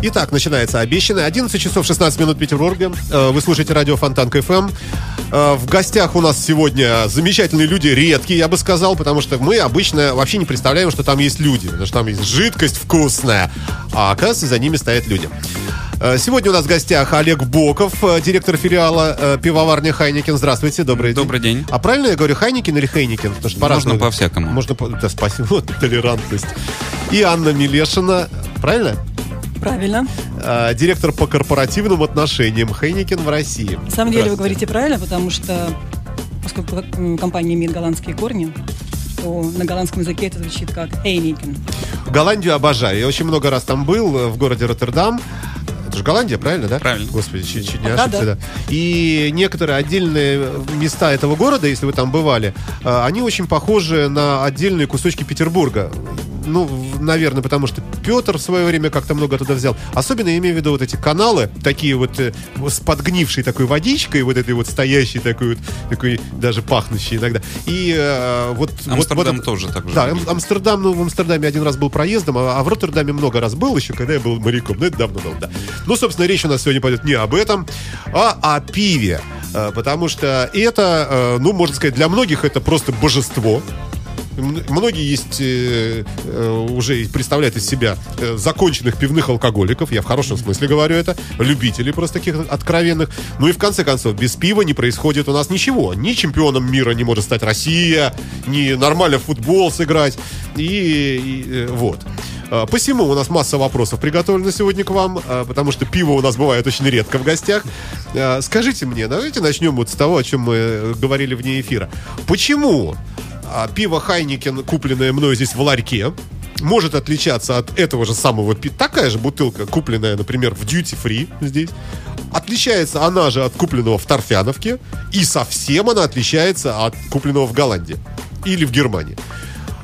Итак, начинается обещанное. 11 часов 16 минут Петербурга. Э, Вы слушаете радио Фонтан КФМ. Э, В гостях у нас сегодня замечательные люди, редкие, я бы сказал, потому что мы обычно вообще не представляем, что там есть люди, потому что там есть жидкость вкусная, а оказывается, за ними стоят люди. Э, Сегодня у нас в гостях Олег Боков, директор филиала пивоварни Хайникин. Здравствуйте, добрый день. Добрый день. А правильно я говорю Хайникин или Хайникин? Потому что Можно по-разному. по-всякому. Можно по... Да, спасибо, вот толерантность. И Анна Милешина, правильно? Правильно. Э, директор по корпоративным отношениям Хайникен в России. На самом деле вы говорите правильно, потому что поскольку компания имеет голландские корни, то на голландском языке это звучит как Heineken. Голландию обожаю. Я очень много раз там был, э, в городе Роттердам. Это же Голландия, правильно, да? Правильно. Господи, чуть, чуть не ошибся, да. да. И некоторые отдельные места этого города, если вы там бывали, э, они очень похожи на отдельные кусочки Петербурга. Ну, наверное, потому что Петр в свое время как-то много туда взял. Особенно я имею в виду вот эти каналы, такие вот э, с подгнившей такой водичкой, вот этой вот стоящей такой вот, такой даже пахнущей иногда. И э, вот... Амстердам вот, тоже так же Да, выглядит. Амстердам, ну, в Амстердаме один раз был проездом, а, а в Роттердаме много раз был еще, когда я был моряком. Ну, это давно было, да. Ну, собственно, речь у нас сегодня пойдет не об этом, а о пиве. Э, Потому что это, э, ну, можно сказать, для многих это просто божество. Многие есть э, э, уже представляют из себя э, законченных пивных алкоголиков, я в хорошем смысле говорю это, любителей просто таких откровенных. Ну и в конце концов, без пива не происходит у нас ничего. Ни чемпионом мира не может стать Россия, ни нормально в футбол сыграть. И, и, вот. А, Посему у нас масса вопросов приготовлена сегодня к вам, а, потому что пиво у нас бывает очень редко в гостях. А, Скажите мне, давайте начнем вот с того, о чем мы говорили вне эфира. Почему а, пиво Хайникен, купленное мной здесь в ларьке, может отличаться от этого же самого пи- Такая же бутылка, купленная, например, в Duty Free здесь. Отличается она же от купленного в Торфяновке. И совсем она отличается от купленного в Голландии. Или в Германии.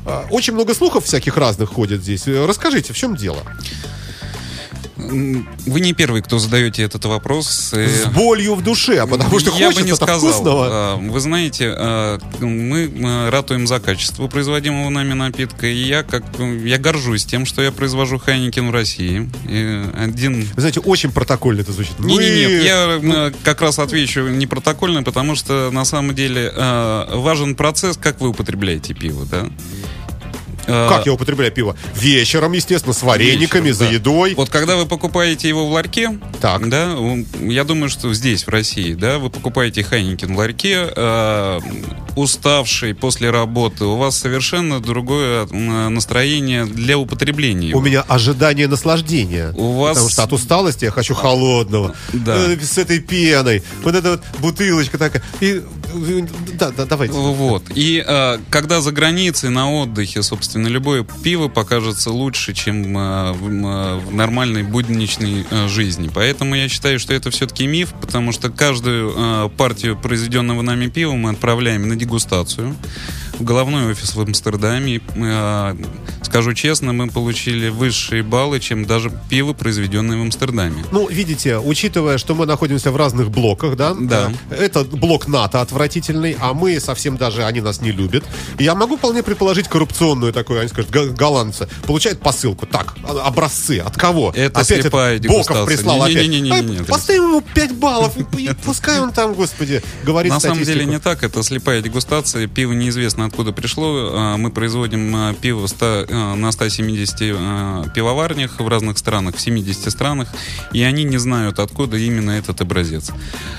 А, Очень много слухов всяких разных ходят здесь. Э, Расскажите, в чем дело? Вы не первый, кто задаете этот вопрос. э, С болью в душе, потому что я бы не сказал. вкусного. А, Вы знаете, а, мы ратуем за качество производимого нами напитка, и я как я горжусь тем, что я произвожу Хайникен в России. И один Вы знаете, очень протокольно это звучит. Не, не, нет, я э, как раз отвечу не протокольно, потому что на самом деле э, важен процесс, как вы употребляете пиво, да? Э, Как я употребляю пиво? Вечером, естественно, с варениками, вечером, за да. едой. Вот когда вы покупаете его в ларьке, Так. да, я думаю, что здесь, в России, да, вы покупаете Хайникин в ларьке, э, уставший после работы, у вас совершенно другое э, настроение для употребления. У его. меня ожидание наслаждения. У вас- Потому что от усталости я хочу холодного. Да. Э, С этой пеной. Вот эта вот бутылочка такая. И, э, да, да, давайте. Вот. И э, когда за границей на отдыхе, собственно, любое пиво покажется лучше, чем э, в, э, в нормальной будничной э, жизни. Поэтому я считаю, что это все-таки миф, потому что каждую партию произведенного нами пива мы отправляем на дегустацию головной офис в Амстердаме. Э, скажу честно, мы получили высшие баллы, чем даже пиво, произведенное в Амстердаме. Ну, видите, учитывая, что мы находимся в разных блоках, да? Да. э, Это блок НАТО отвратительный, а мы совсем даже, они нас не любят. Я могу вполне предположить коррупционную такую, они скажут, голландцы. Получают посылку. Так, а- образцы. От кого? Это опять слепая этот Боков прислал опять. Не-не-не-не-не. Ай, Поставим ему 5 баллов. и- Пускай он там, господи, говорит На самом деле не так, это слепая дегустация. Пиво неизвестно откуда пришло. А, Мы производим а, пиво в 100, а, на 170 а, пивоварнях в разных странах, в 70 странах, и они не знают, откуда именно этот образец.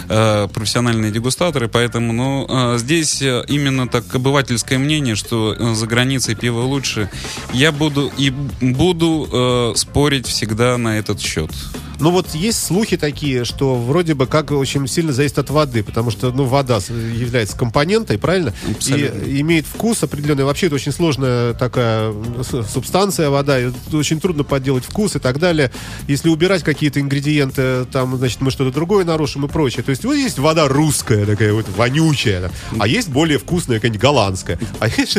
Профессиональные дегустаторы, поэтому ну, здесь именно так обывательское мнение, что за границей пиво лучше. Я буду и буду спорить всегда на этот счет. Ну вот есть слухи такие, что вроде бы как очень сильно зависит от воды, потому что ну, вода является компонентой, правильно? Абсолютно. И имеет вкус определенный. Вообще это очень сложная такая субстанция вода, и очень трудно подделать вкус и так далее. Если убирать какие-то ингредиенты, там, значит, мы что-то другое нарушим и прочее. То есть вот есть вода русская такая вот вонючая, да, а есть более вкусная какая-нибудь голландская, а есть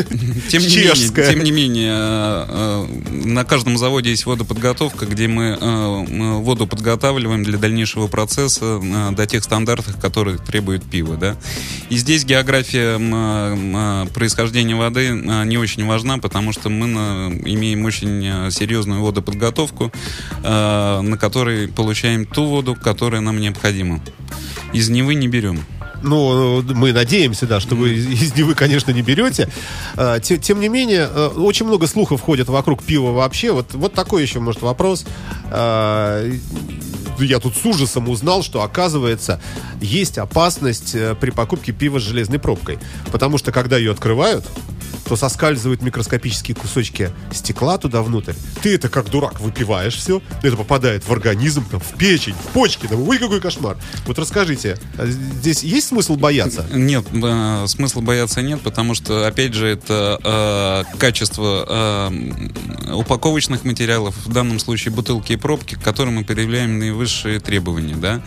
Тем не, чешская. менее, тем не менее, э, э, на каждом заводе есть водоподготовка, где мы э, мы воду подготавливаем для дальнейшего процесса э, до тех стандартов, которые требует пиво. Да? И здесь география м, м, происхождения воды э, не очень важна, потому что мы имеем очень э, серьезную водоподготовку, э, на которой получаем ту воду, которая нам необходима. Из Невы не берем. Ну, мы надеемся, да, что вы из Невы, конечно, не берете. А, те- Тем не менее, э, очень много слухов ходят вокруг пива вообще. Вот, вот такой еще, может, вопрос. А, Я тут с ужасом узнал, что, оказывается, есть опасность э, при покупке пива с железной пробкой. Потому что, когда ее открывают, то соскальзывают микроскопические кусочки стекла туда внутрь. Ты это как дурак выпиваешь все, это попадает в организм, там, в печень, в почки. Там, ой, какой кошмар. Вот расскажите, а здесь есть смысл бояться? Нет, э, смысла бояться нет, потому что, опять же, это э, качество э, упаковочных материалов, в данном случае бутылки и пробки, к которым мы предъявляем наивысшие требования, да.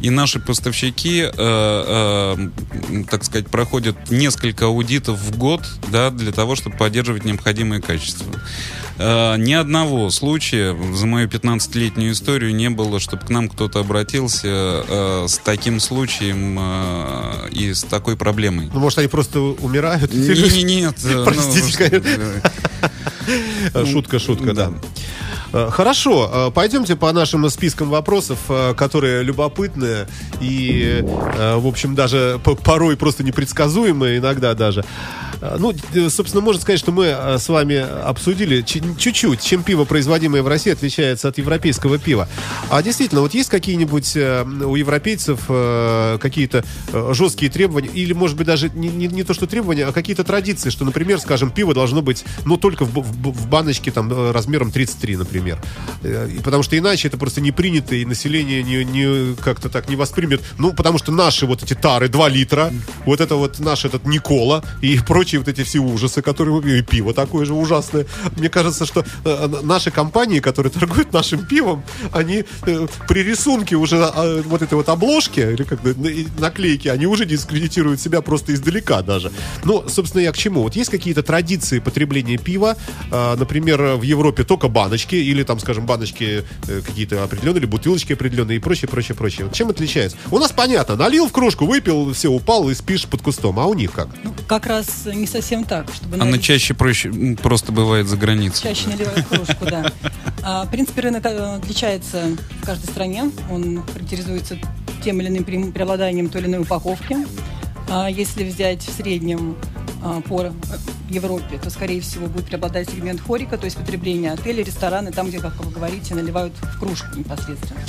И наши поставщики, э, э, так сказать, проходят несколько аудитов в год, да, для того, чтобы поддерживать необходимое качество. Э, ни одного случая за мою 15-летнюю историю не было, чтобы к нам кто-то обратился э, с таким случаем э, и с такой проблемой. Ну, может, они просто умирают? Не, не, нет. э, ну, Простите, что- конечно. Э, Шутка, шутка, да. Э, Хорошо, пойдемте по нашим спискам вопросов, которые любопытные и, в общем, даже порой просто непредсказуемые, иногда даже. Ну, собственно, можно сказать, что мы с вами обсудили чуть-чуть, чем пиво, производимое в России, отличается от европейского пива. А действительно, вот есть какие-нибудь э, у европейцев э, какие-то э, жесткие требования, или, может быть, даже не, не- не то, что требования, а какие-то традиции, что, например, скажем, пиво должно быть, ну, только в, в в баночке там размером 33, например. Потому что иначе это просто не принято, и население не, не как-то так не воспримет. Ну, потому что наши вот эти тары 2 литра, вот это вот наш этот Никола и прочие вот эти все ужасы, которые и пиво такое же ужасное. Мне кажется, что э, наши компании, которые торгуют нашим пивом, они э, при рисунке уже э, вот этой вот обложки, или как на- и наклейки, они уже дискредитируют себя просто издалека даже. Ну, собственно, я к чему? Вот есть какие-то традиции потребления пива, э, например, в Европе только баночки, или там, скажем, баночки э, какие-то определенные, или бутылочки определенные, и прочее, прочее, прочее. Чем отличается? У нас понятно, налил в кружку, выпил, все, упал и спишь под кустом, а у них как? Ну, как раз не совсем так, чтобы Она налить- чаще проще просто бывает за границей. Чаще наливают кружку, да. А, в принципе, рынок э, отличается в каждой стране. Он характеризуется тем или иным преобладанием той или иной упаковки. А если взять в среднем по э, Европе, то, скорее всего, будет преобладать сегмент хорика, то есть потребление отели, рестораны, там, где, как вы говорите, наливают в кружку непосредственно.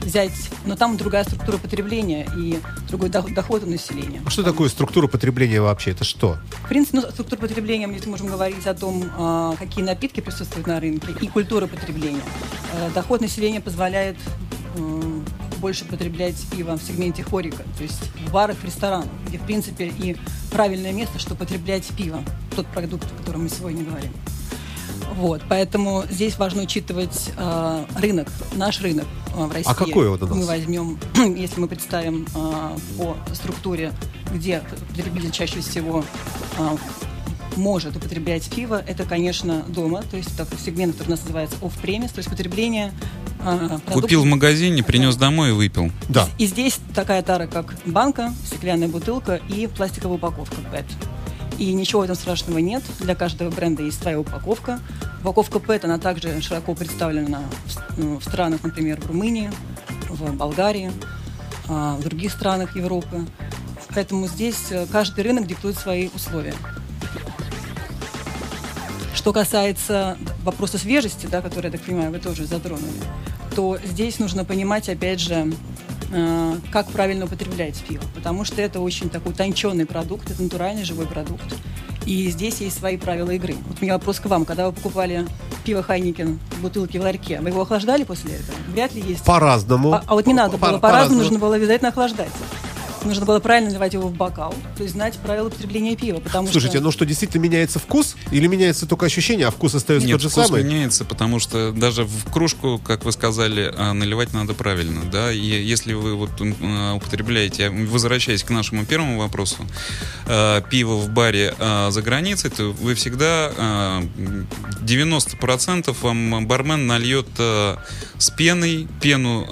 Взять, но там другая структура потребления и другой дох- доход у населения. А Что такое структура потребления вообще? Это что? В принципе, ну, структура потребления, мы можем говорить о том, а, какие напитки присутствуют на рынке и культура потребления. Э, Доход населения позволяет больше потреблять пиво в сегменте хорика, то есть в барах, в ресторанах, где, в принципе, и правильное место, чтобы потреблять пиво, тот продукт, о котором мы сегодня говорим. Вот, поэтому здесь важно учитывать э, рынок, наш рынок э, в России. какой он у нас? Мы возьмем, если мы представим э, по структуре, где потребитель чаще всего э, может употреблять пиво, это, конечно, дома, то есть такой сегмент, который у нас называется off-premise, то есть потребление продуктов. Купил в магазине, принес домой и выпил. Да. И здесь такая тара, как банка, стеклянная бутылка и пластиковая упаковка PET. И ничего в этом страшного нет. Для каждого бренда есть своя упаковка. Упаковка PET, она также широко представлена в, ну, в странах, например, в Румынии, в Болгарии, а, в других странах Европы. Поэтому здесь э, каждый рынок диктует свои условия. Что касается вопроса свежести, да, который, я так понимаю, вы тоже затронули, то здесь нужно понимать, опять же, э, как правильно употреблять пиво. Потому что это очень такой утонченный продукт, это натуральный живой продукт. И здесь есть свои правила игры. Вот у меня вопрос к вам. Когда вы покупали пиво Хайникен в бутылке в ларьке, вы его охлаждали после этого? Вряд ли есть. По-разному. А, а вот не надо По- было, по-разному нужно было обязательно охлаждать. Нужно было правильно наливать его в бокал, то есть знать правила употребления пива, потому Слушайте, что... ну что, действительно меняется вкус? Или меняется только ощущение, а вкус остается Нет, тот же вкус самый? меняется, потому что даже в кружку, как вы сказали, а, наливать надо правильно, да, и если вы вот а, употребляете, возвращаясь к нашему первому вопросу, а, пиво в баре за границей, то вы всегда а, м, 90% вам бармен нальет с пеной, пену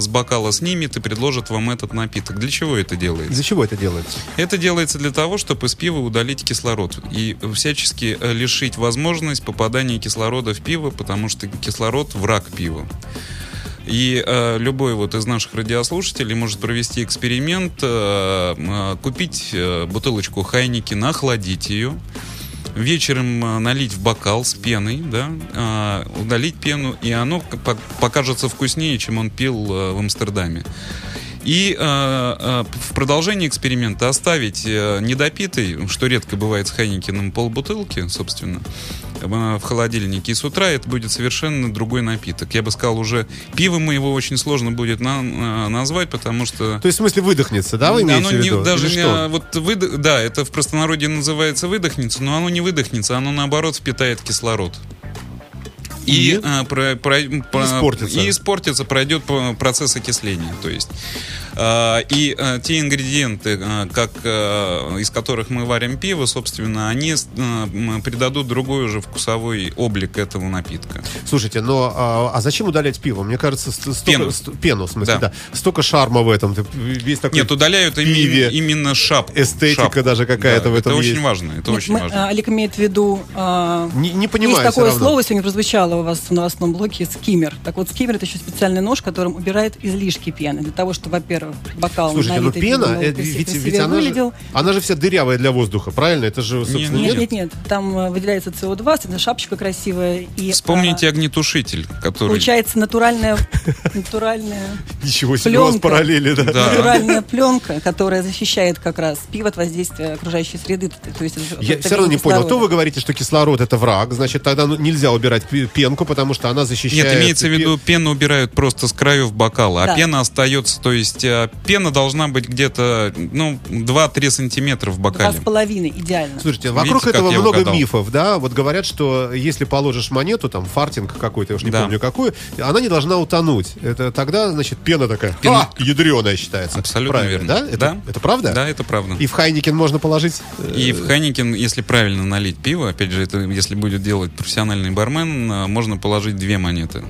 с бокала снимет и предложит вам этот напиток. Для чего это делается? Из-за чего это делается? Это делается для того, чтобы из пива удалить кислород и всячески э, лишить возможность попадания кислорода в пиво, потому что кислород враг пива. И э, любой вот из наших радиослушателей может провести эксперимент, э, э, купить э, бутылочку Хайники, охладить ее, вечером э, налить в бокал с пеной, да, э, удалить пену, и оно покажется вкуснее, чем он пил э, в Амстердаме. И э, э, в продолжении эксперимента оставить э, недопитый, что редко бывает с Хайникиным, полбутылки, собственно, э, в холодильнике. И с утра это будет совершенно другой напиток. Я бы сказал, уже пивом его очень сложно будет на- э, назвать, потому что... То есть, в смысле, выдохнется, да, вы имеете оно в не- виду? даже Или не, что? вот выдох- да, это в простонародье называется выдохнется, но оно не выдохнется, оно наоборот впитает кислород. И, И? а, про- про- про- испортится. и испортится, пройдет процесс окисления. То есть и а, те ингредиенты, а, как, а, из которых мы варим пиво, собственно, они а, придадут другой уже вкусовой облик этого напитка. Слушайте, но а, а зачем удалять пиво? Мне кажется, ст- столько, Пену. ст- пену, в смысле, да. Да. Столько шарма в этом. Весь такой Нет, удаляют пиве. именно шапку. Эстетика шапку. даже какая-то Да, в этом Это есть. очень важно. Это Нет, очень мы- важно. а, Олег имеет в виду... а, Не, не понимаю Есть такое слово, сегодня прозвучало у вас в новостном блоке, скиммер. Так вот, скиммер это еще специальный нож, которым убирает излишки пены. Для того, чтобы, во-первых, бокал Слушайте, ну пена, э, ведь, ведь она, выглядел. же, она же вся дырявая для воздуха, правильно? Это же, собственно, Не, Нет, нет? нет, нет. Там э, выделяется СО2, это шапочка красивая. И, Вспомните а, огнетушитель, который... Получается натуральная, натуральная, Ничего себе у вас Пленка. параллели, да? Да. натуральная пленка, которая защищает как раз пиво от воздействия окружающей среды. То есть Я все равно не понял. То вы говорите, что кислород это враг, значит, тогда ну, нельзя убирать пенку, потому что она защищает... Нет, имеется в виду, пену убирают просто с краев бокала, Да. а пена остается, то есть э, пена должна быть где-то, ну, 2-3 сантиметра в Два бокале. с половиной, идеально. Слушайте, Видите, вокруг как этого много угадал? мифов, да? Вот говорят, что если положишь монету, там, фартинг какой-то, я уж не Да. помню какую, она не должна утонуть. Это тогда, значит, пена такая, Пена- а, ядреная считается. Абсолютно Правильно, верно. Да? Это, Да. это правда? Да, это правда. И в Хайникен можно положить... э, И в Хайникен, если правильно налить пиво, опять же, это если будет делать профессиональный бармен, э, можно положить две монеты.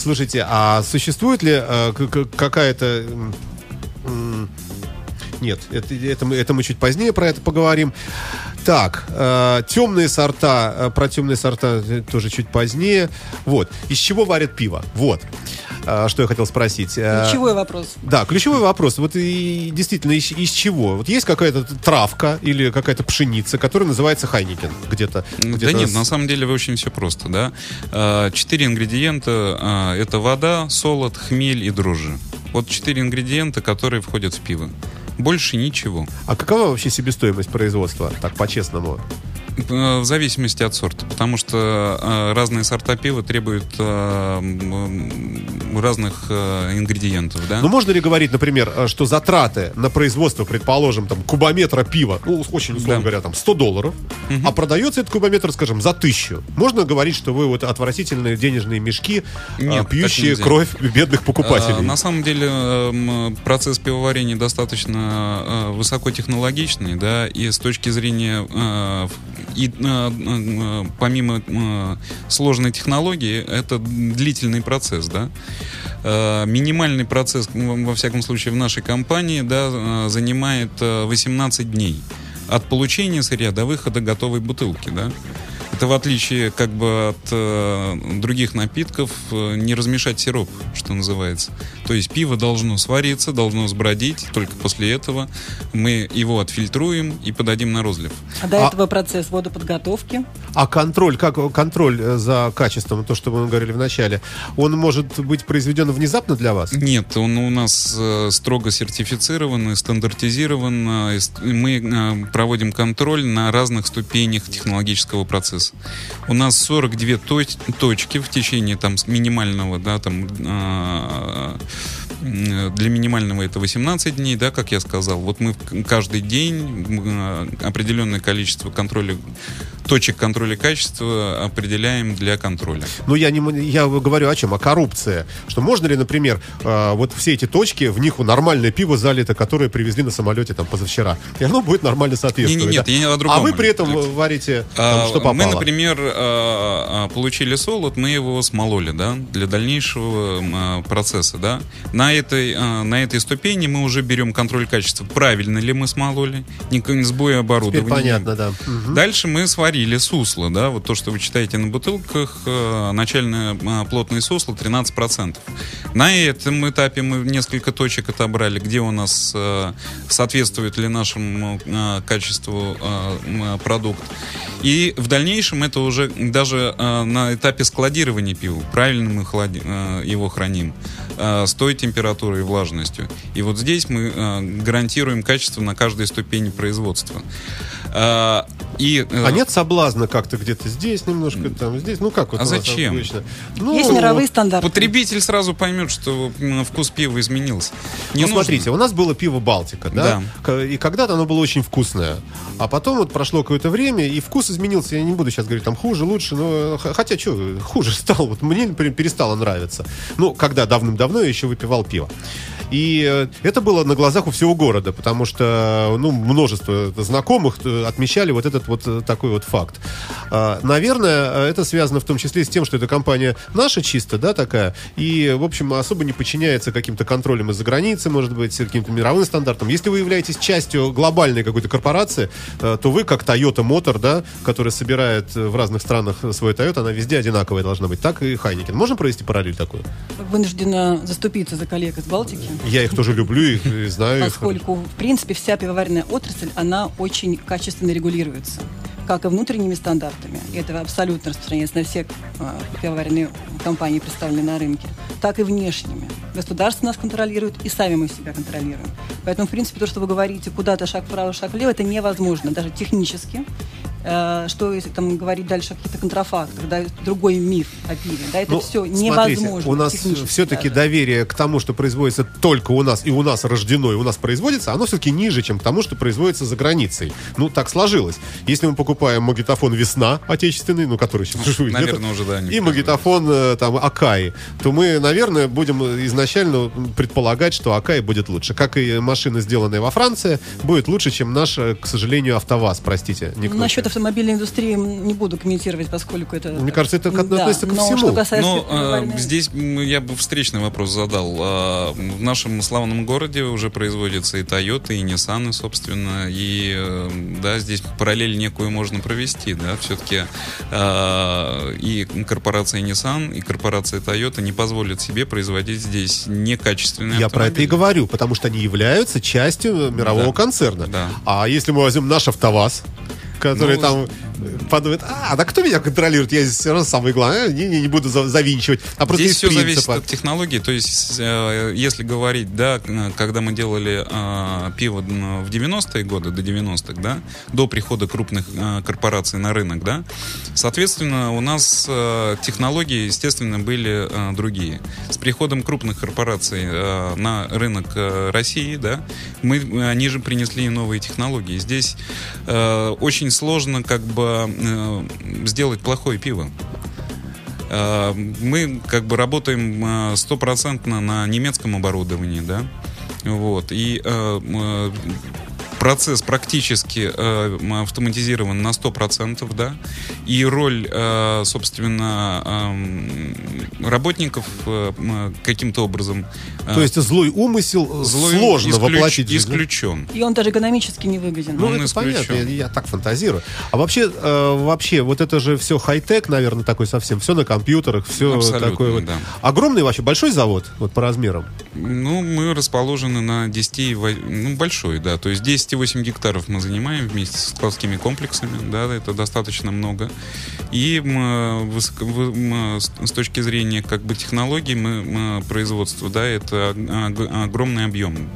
Слушайте, а существует ли э, какая-то... Нет, это, это, мы, это мы чуть позднее про это поговорим. Так, э, темные сорта, э, про темные сорта э, тоже чуть позднее. Вот, из чего варят пиво? Вот, Э, что я хотел спросить. Э, Ключевой вопрос. Да, ключевой вопрос. Вот и действительно, из, из чего? Вот есть какая-то травка или какая-то пшеница, которая называется хайникен где-то? Ну, где-то Да нет, на самом деле очень все просто, да. Э, Четыре ингредиента это вода, солод, хмель и дрожжи. Вот четыре ингредиента, которые входят в пиво. Больше ничего. А какова вообще себестоимость производства, так по-честному? В зависимости от сорта, потому что э, разные сорта пива требуют э, разных э, ингредиентов, да. Ну, можно ли говорить, например, что затраты на производство, предположим, там, кубометра пива, ну, очень условно Да. говоря, там, 100 долларов, а продается этот кубометр, скажем, за тысячу. Можно говорить, что вы вот отвратительные денежные мешки, Нет, пьющие кровь бедных покупателей? А, На самом деле м, процесс пивоварения достаточно высокотехнологичный, да, и с точки зрения и э, э, помимо э, сложной технологии, это длительный процесс, да. Э, Минимальный процесс, м, во всяком случае, в нашей компании, да, э, занимает э, 18 дней от получения сырья до выхода готовой бутылки, да. Это в отличие как бы от э, других напитков э, не размешать сироп, что называется. То есть пиво должно свариться, должно сбродить, только после этого мы его отфильтруем и подадим на розлив. А до А- этого процесс водоподготовки. А контроль, как контроль э, за качеством, то, что мы говорили в начале, он может быть произведен внезапно для вас? Нет, он у нас э, строго сертифицирован и стандартизирован. э, и ст- и мы э, проводим контроль на разных ступенях технологического процесса. У нас 42 точ- точки в течение там минимального, да, там а, для минимального это 18 дней, да, как я сказал. Вот мы каждый день а, определенное количество контроля точек контроля качества определяем для контроля. Ну, я, не, я говорю о чем? О коррупции. Что можно ли, например, э, вот все эти точки, в них нормальное пиво залито, которое привезли на самолете там позавчера. И оно будет нормально соответствовать. Не-не-нет, да? я о другом, А вы при этом варите А, там, что попало. Мы, например, а, а, получили солод, мы его смололи, да, для дальнейшего а, процесса, да. На этой, на этой ступени мы уже берем контроль качества, правильно ли мы смололи, никакой сбоя Теперь оборудования. понятно, да. Мгм. Дальше мы сварили сусло, да, вот то, что вы читаете на бутылках, э, начальное э, плотное сусло 13%. На этом этапе мы несколько точек отобрали, где у нас э, соответствует ли нашему э, качеству э, продукт. И в дальнейшем это уже даже э, на этапе складирования пива, правильно мы хлади- э, его храним, э, с той температурой и влажностью. И вот здесь мы э, гарантируем качество на каждой ступени производства. Э, И, э, А нет соблазна как-то где-то здесь немножко, там, здесь? Ну, как вот А зачем? обычно? Ну, Есть мировые стандарты. Потребитель сразу поймет, что вкус пива изменился. Не ну, нужно. смотрите, у нас было пиво Балтика, да? К- И когда-то оно было очень вкусное. А потом вот прошло какое-то время, и вкус изменился. Я не буду сейчас говорить, там хуже, лучше, но хотя что, хуже стал. Вот мне, например, перестало нравиться. Ну, когда давным-давно я еще выпивал пиво. И э, это было на глазах у всего города, потому что, ну, множество знакомых э, отмечали вот этот вот э, такой вот факт. А, Наверное, э, это связано в том числе с тем, что эта компания наша чисто, да, такая, и, в общем, особо не подчиняется каким-то контролям из-за границы, может быть, каким-то мировым стандартам. Если вы являетесь частью глобальной какой-то корпорации, э, то вы, как Toyota Motor, да, которая собирает э, в разных странах свой Toyota, она везде одинаковая должна быть, так и Хайникен. Можем провести параллель такую? Вынуждена заступиться за коллег из Балтики. Я их тоже люблю, и знаю. Поскольку, в принципе, вся пивоваренная отрасль, она очень качественно регулируется, как и внутренними стандартами. И это абсолютно распространяется на все э, пивоваренные компании, представленные на рынке, так и внешними. Государство нас контролирует, и сами мы себя контролируем. Поэтому, в принципе, то, что вы говорите, куда-то шаг вправо, шаг влево, это невозможно, даже технически. Э, Что, если там говорить дальше о каких-то контрафактах, да, другой миф о пиве, да, это Ну, все смотрите, невозможно. У нас все-таки даже. доверие к тому, что производится только у нас, и у нас рождено, и у нас производится, оно все-таки ниже, чем к тому, что производится за границей. Ну, так сложилось. Если мы покупаем магнитофон «Весна» отечественный, ну, который сейчас наверное, уже, да, и магнитофон э, там «Акаи», то мы, наверное, будем изначально предполагать, что «Акаи» будет лучше. Как и машина, сделанная во Франции, будет лучше, чем наша, к сожалению, «АвтоВАЗ», простите. к Насчет. Автомобильной индустрии не буду комментировать, поскольку это... Мне кажется, это к- Да, относится ко но всему. что касается Ну, пивоваренной- э, здесь м, я бы встречный вопрос задал. А, В нашем славном городе уже производятся и Toyota, и Nissan, собственно, и э, да, здесь параллель некую можно провести, да, все-таки и корпорация Nissan, и корпорация Toyota не позволят себе производить здесь некачественные Я про это и автомобили. говорю, потому что они являются частью мирового Да. концерна. Да. А если мы возьмем наш АвтоВАЗ, который Ну, там э, подумает, а, да кто меня контролирует? Я здесь все равно самый главный, не, не, не буду за- завинчивать. А просто Здесь все зависит принципа. от технологии. То есть, э, если говорить, да, к- когда мы делали э, пиво в 90-е годы, до 90-х, да, до прихода крупных э, корпораций на рынок, да, соответственно, у нас э, технологии, естественно, были э, другие. С приходом крупных корпораций э, на рынок э, России, да, мы, они же принесли новые технологии. Здесь э, очень сложно как бы э, сделать плохое пиво. Э, Мы как бы работаем э, стопроцентно на немецком оборудовании, да, вот, и процесс практически э, автоматизирован на 100%, да, и роль, э, собственно, эм, работников э, каким-то образом э, То есть злой умысел злой сложно исключ- воплотить исключен. И он даже экономически не выгоден. Ну, Он это исключен. понятно, я, я так фантазирую. А вообще, э, вообще, вот это же все хай-тек, наверное, такой совсем. Все на компьютерах, все Абсолютно, такое вот. да. Огромный вообще, большой завод, вот по размерам. Ну, мы расположены на 10, и во- ну, большой, да, то есть 10,8 гектаров мы занимаем вместе с складскими комплексами, да, это достаточно много. И м, высоко- в- м, с точки зрения как бы технологий мы, м, производства, да, это ог- ог- огромный объем.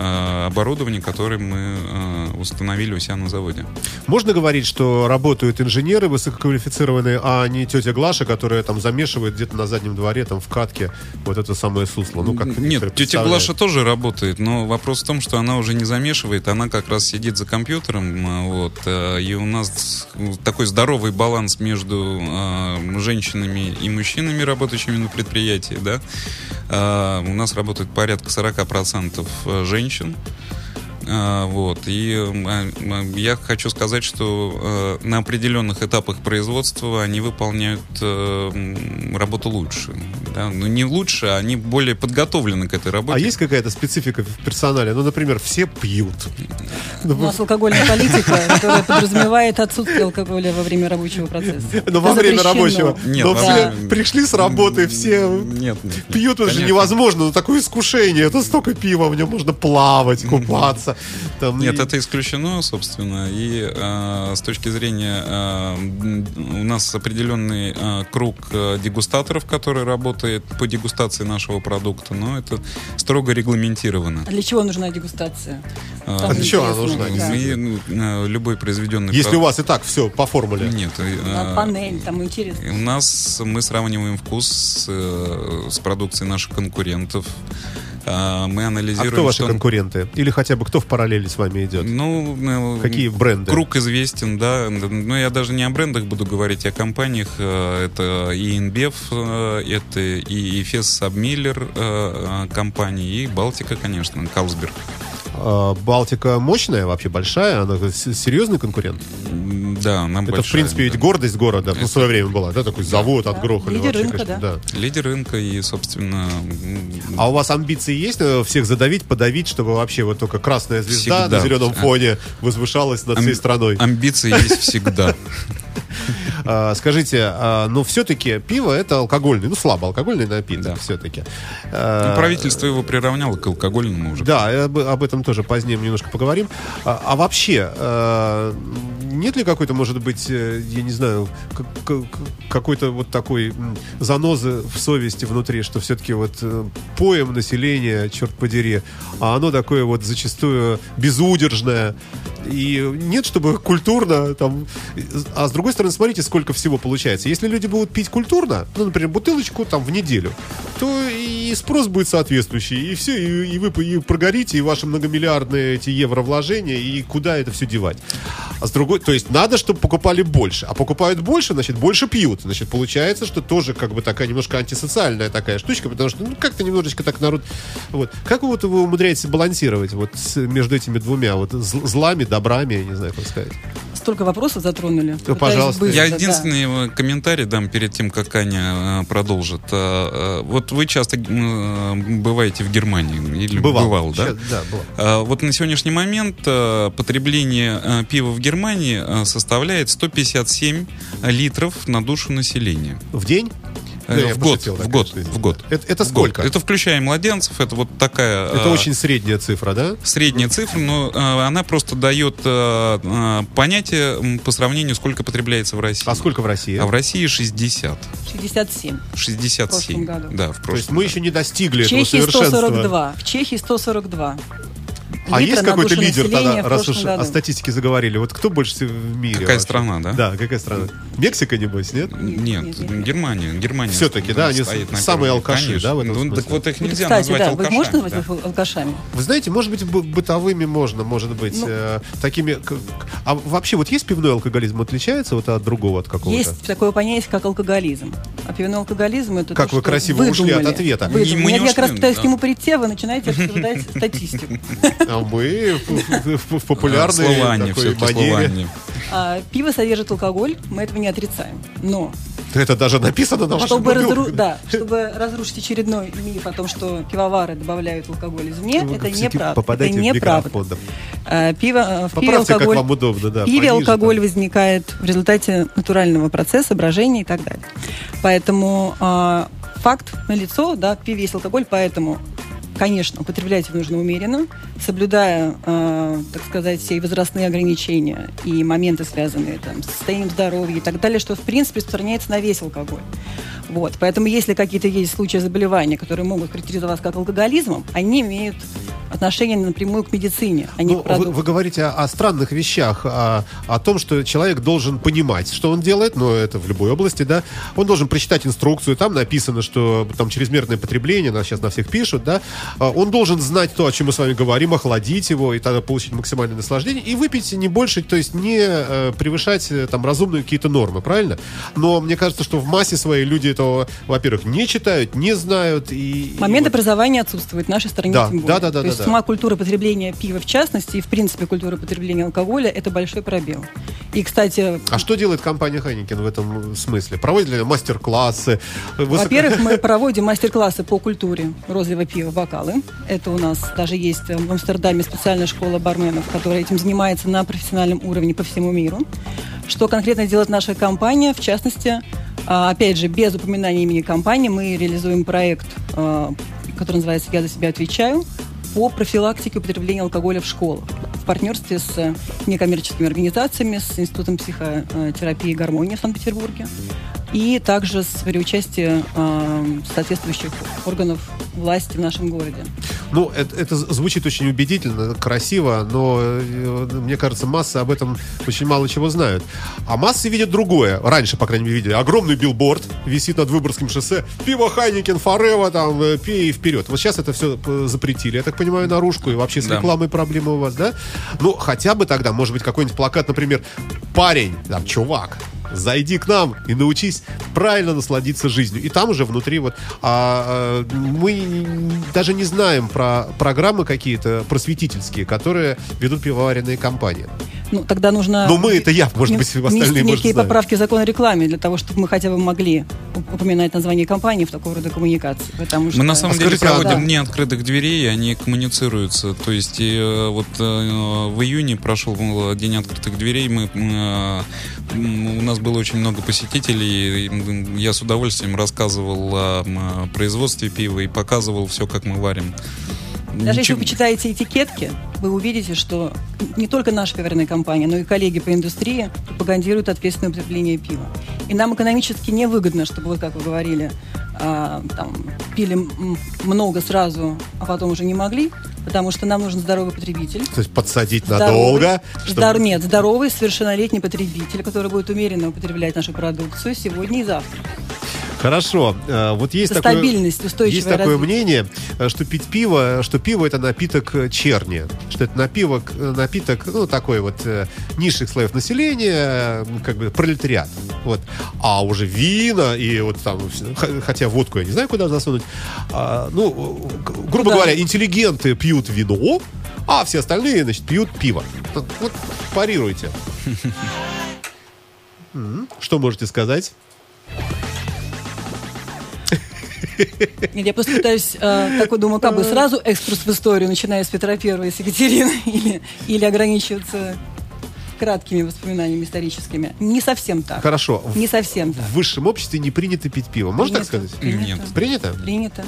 Э, оборудование, которое мы э, установили у себя на заводе. Можно говорить, что работают инженеры высококвалифицированные, а не тетя Глаша, которая там замешивает где-то на заднем дворе, там в катке, вот это самое сусло. Ну, как Нет, тетя. Глаша тоже работает, но вопрос в том, что она уже не замешивает, она как раз сидит за компьютером, э, вот, и у нас такой здоровый баланс между женщинами и мужчинами, работающими на предприятии, да. У нас работает порядка 40% женщин. А, Вот. И э, э, я хочу сказать, что э, на определенных этапах производства они выполняют э, работу лучше. Да? Ну, не лучше, а они более подготовлены к этой работе. А есть какая-то специфика в персонале? Ну, например, все пьют. У нас алкогольная политика, которая подразумевает отсутствие алкоголя во время рабочего процесса. Но во Это время рабочего. Нет, Но во все время- пришли с работы, все Нет, нет, нет. пьют, это же невозможно. Ну, такое искушение. Это столько пива, в нем можно плавать, купаться. Там, Нет, и- это исключено, собственно. И э, с точки зрения э, у нас определенный э, круг э, дегустаторов, который работает по дегустации нашего продукта, но это строго регламентировано. А для чего нужна дегустация? А Там А для чего она нужна, да. И, ну, э, любой произведенный Если у продукт- вас и так все по формуле. Нет. э, На панель, там интересно. У нас мы сравниваем вкус с, э, с продукцией наших конкурентов. А, Мы А анализируем, кто ваши что- конкуренты? Или хотя бы кто в параллели с вами идет? Ну, э, Какие бренды? Круг известен, да. Но я даже не о брендах буду говорить, а о компаниях. Э, Это и InBev, э, это и Efes Submiller э, э, компании, и Балтика, конечно, Калсберг. А, Балтика мощная, вообще большая, она серьезный конкурент. Да, нам Это, в принципе, ведь гордость города. Ну, в свое время была, да, такой завод отгрохали. Лидер вообще, рынка, конечно, да. Лидер рынка и, собственно, А у вас амбиции есть э, всех задавить, подавить, чтобы вообще вот только красная звезда Всегда. на зеленом А- фоне возвышалась над всей страной? амбиции есть всегда. А, скажите, но все-таки пиво это алкогольный, ну слабо алкогольный напиток Да. все-таки. Ну, Правительство его приравняло к алкогольному уже. Да, об, об этом тоже позднее мы немножко поговорим. А, а вообще, э, нет ли какой-то, может быть, э, я не знаю, какой-то вот такой занозы в совести внутри, что все-таки вот э, поем население, черт подери, а оно такое вот зачастую безудержное. И нет, чтобы культурно там... А с другой стороны, смотрите, сколько всего получается. Если люди будут пить культурно, ну, например, бутылочку там в неделю, то и спрос будет соответствующий, и все, и, и вы и прогорите, и ваши многомиллиардные эти евровложения, и куда это все девать. А с другой, то есть надо, чтобы покупали больше. А покупают больше, значит, больше пьют. Значит, получается, что тоже как бы такая немножко антисоциальная такая штучка, потому что, ну, как-то немножечко так народ... Вот. Как вы вот вы умудряетесь балансировать вот с- между этими двумя вот зл- злами, добрами, я не знаю, как сказать. Столько вопросов затронули. Пытаюсь пожалуйста. быстро, Я да. единственный э, комментарий дам перед тем, как Аня э, продолжит. Э, э, Вот вы часто бываете в Германии или бывал, да? Щас- да, бывал. А, Вот на сегодняшний момент э, потребление э, пива в Германии э, составляет 157 литров на душу населения. В день? Э, Да, в год, пошутил, да, в год, в год. Это, это В год. сколько? Это включая младенцев, это вот такая... Это э, очень средняя цифра, да? средняя цифра, но э, она просто дает э, э, понятие по сравнению, сколько потребляется в России. А сколько в России? А в России 60. 67. 67. В прошлом году. Да, в прошлом То есть мы еще не достигли В этого Чехии совершенства. 142. В Чехии 142. А есть какой-то лидер тогда, раз уж году. о статистике заговорили? Вот кто больше всего в мире? Какая вообще? страна, да? Да, какая страна? Мексика, небось, нет? Нет, нет, нет. Германия. Германия Всё-таки, да, они самые алкаши, конечно. да, в этом Ну, смысле? так вот их Вот, нельзя кстати, назвать да, вы алкашами. можно назвать да. их алкашами? Вы знаете, может быть, бы- бытовыми можно, может быть, Ну. э, такими... А вообще, вот есть пивной алкоголизм? Отличается вот от другого, от какого-то? Есть такое понятие, как алкоголизм. А пивной алкоголизм это Как то, вы что красиво ушли от выдумали. ответа. Выдумали. Мы не Я как раз пытаюсь да. к нему прийти, а вы начинаете обсуждать статистику. А мы в, популярной такой манере. А, Пиво содержит алкоголь, мы этого не отрицаем. Но Это даже написано на вашем чтобы, разру- да, чтобы разрушить очередной миф о том, что пивовары добавляют алкоголь извне, Вы это неправда. Это неправда. А, Пиво, э, в пиве Поправьте, как алкоголь, вам удобно, да. пиве пониже алкоголь там. возникает в результате натурального процесса, брожения и так далее. Поэтому а, факт налицо, да, в пиве есть алкоголь, поэтому Конечно, употреблять его нужно умеренно, соблюдая, э, так сказать, все возрастные ограничения и моменты, связанные там, с состоянием здоровья и так далее, что, в принципе, распространяется на весь алкоголь. Вот. Поэтому, если какие-то есть случаи заболевания, которые могут характеризоваться как алкоголизмом, они имеют отношение напрямую к медицине, а не Ну, к вы, вы говорите о, о странных вещах, о, о том, что человек должен понимать, что он делает, но это в любой области, да. Он должен прочитать инструкцию, там написано, что там чрезмерное потребление, нас сейчас на всех пишут, да. А, Он должен знать то, о чем мы с вами говорим, охладить его и тогда получить максимальное наслаждение и выпить не больше, то есть не э, превышать э, там разумные какие-то нормы, правильно? Но мне кажется, что в массе своей люди этого, во-первых, не читают, не знают и... и Момент вот- образования отсутствует в нашей стране Да, да, да, да, То есть да, сама культура потребления пива в частности и в принципе культура потребления алкоголя это большой пробел. И, кстати, А что делает компания Heineken в этом смысле? Проводит ли мастерклассы? Высоко- Во-первых, мы проводим мастер-классы по культуре розового пива бокалы. Это у нас даже есть в Амстердаме специальная школа барменов, которая этим занимается на профессиональном уровне по всему миру. Что конкретно делает наша компания? В частности, а, опять же, без упоминания имени компании, мы реализуем проект, а, который называется «Я за себя отвечаю», по профилактике употребления алкоголя в школах в партнерстве с некоммерческими организациями, с Институтом психотерапии и гармонии в Санкт-Петербурге и также с, при участии э, соответствующих органов власти в нашем городе. Ну, это, это звучит очень убедительно, красиво, но э, мне кажется, массы об этом очень мало чего знают. А массы видят другое. Раньше, по крайней мере, видели. Огромный билборд висит над Выборгским шоссе. Пиво Хайникен, forever, там, э, пей и вперед. Вот сейчас это все запретили, я так понимаю, наружку. И вообще с Да. рекламой проблемы у вас, да? Ну, хотя бы тогда, может быть, какой-нибудь плакат, например, парень, там, чувак, Зайди к нам и научись правильно насладиться жизнью. И там уже внутри вот а, а, мы даже не знаем про программы какие-то просветительские, которые ведут пивоваренные компании. Ну, тогда нужно... Но мы, это я, может быть, остальные, может, некие знают. поправки закона о рекламе для того, чтобы мы хотя бы могли уп- упоминать название компании в такого рода коммуникации. Потому что... Мы на самом деле проводим да. дни открытых дверей, и они коммуницируются. То есть и, э, вот э, в июне прошел день открытых дверей, мы, э, у нас было очень много посетителей, я с удовольствием рассказывал о производстве пива и показывал все, как мы варим. Даже если вы почитаете этикетки, вы увидите, что не только наша пивоваренная компания, но и коллеги по индустрии пропагандируют ответственное употребление пива. И нам экономически невыгодно, чтобы, вот как вы говорили, а, там, пили много сразу, а потом уже не могли, потому что нам нужен здоровый потребитель. То есть подсадить Здоровый, надолго. чтобы- здор- Нет, здоровый, совершеннолетний потребитель, который будет умеренно употреблять нашу продукцию сегодня и завтра. Хорошо. Э, Вот есть такое, стабильность, устойчивое есть такое развитие. мнение, что пить пиво, что пиво это напиток э, черни, что это напиво, э, напиток, ну такой вот низших слоев населения, как бы пролетариат. Вот. А уже вина и вот там, хотя водку я не знаю, куда засунуть. А, ну, грубо Куда? говоря, интеллигенты пьют вино, а все остальные, значит, пьют пиво. Вот, парируйте. Что можете сказать? Нет, я просто пытаюсь, э, такой думаю, как бы сразу экскурс в историю, начиная с Петра Первого, с Екатерины, или, или ограничиваться краткими воспоминаниями историческими. Не совсем так. Хорошо. В- Не совсем так. В высшем обществе не принято пить пиво. Можно так Принято, сказать? принято. Нет. Принято? Принято.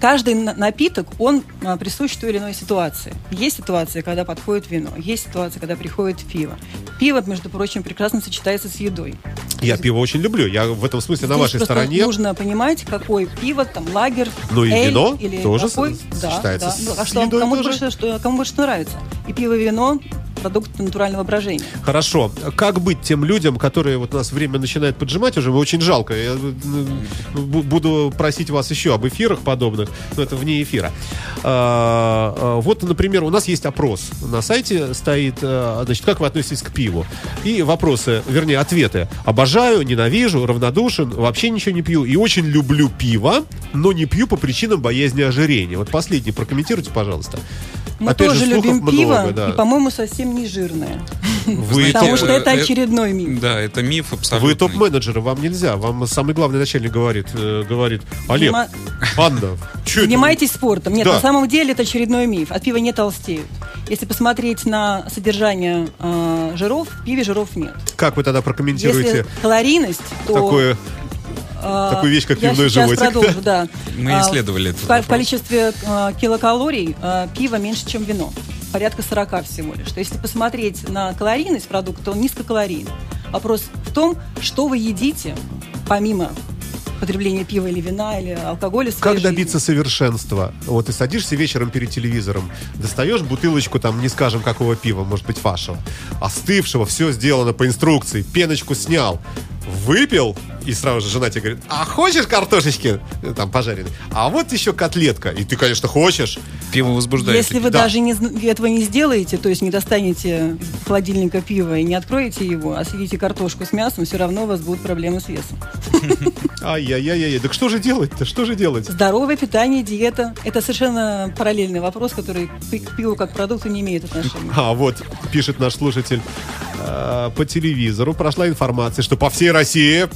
Каждый на- напиток, он а, присущ той или иной ситуации. Есть ситуация, когда подходит вино, есть ситуация, когда приходит пиво. Пиво, между прочим, прекрасно сочетается с едой. Я пиво очень люблю. Я в этом смысле на Здесь вашей просто стороне. нужно понимать, какое пиво, там, лагерь, Ну и эль вино или тоже какой. с- Да, сочетается да. с- Ну, а что, едой кому, тоже? больше, что, кому больше нравится? И пиво, и вино – продукт натурального брожения. Хорошо. Как быть тем людям, которые вот у нас время начинает поджимать уже? Очень жалко. Я э, бу- буду просить вас еще об эфирах подобных, но это вне эфира. А, а, Вот, например, у нас есть опрос на сайте стоит, а, значит, как вы относитесь к пиву? И вопросы, вернее, ответы. Обожаю, ненавижу, равнодушен, вообще ничего не пью и очень люблю пиво, но не пью по причинам боязни ожирения. Вот последний прокомментируйте, пожалуйста. Мы Опять же, тоже слухов любим пиво, много, да. и, по-моему, совсем не жирное. Вы, Потому топ- что это э, очередной миф. Да, это миф абсолютно. Вы топ-менеджеры, вам нельзя. Вам самый главный начальник говорит, э, говорит Олег, Занима- Анна, чё это Занимайтесь спортом. Нет, Да. на самом деле это очередной миф. От пива не толстеют. Если посмотреть на содержание э, жиров, в пиве жиров нет. Как вы тогда прокомментируете Если калорийность, то... такое, такую вещь, как я пивной животик? продолжу, да. Мы А, исследовали ко- в количестве э, килокалорий э, пиво меньше, чем вино. Порядка 40 всего лишь. То есть, если посмотреть на калорийность продукта, он низкокалорийный. Вопрос в том, что вы едите, помимо потребления пива или вина, или алкоголя Как жизни. добиться совершенства? Вот ты садишься вечером перед телевизором, достаешь бутылочку, там, не скажем, какого пива, может быть, вашего, остывшего, все сделано по инструкции, пеночку снял, выпил, и сразу же жена тебе говорит, а хочешь картошечки там пожаренной? А вот еще котлетка. И ты, конечно, хочешь. Пиво возбуждает. Если вы Да. даже не, этого не сделаете, то есть не достанете из холодильника пива и не откроете его, а съедите картошку с мясом, все равно у вас будут проблемы с весом. Ай-яй-яй-яй. Так что же делать-то? Что же делать? Здоровое питание, диета – это совершенно параллельный вопрос, который к пиву как продукту не имеет отношения. А вот пишет наш слушатель э, по телевизору прошла информация, что по всей России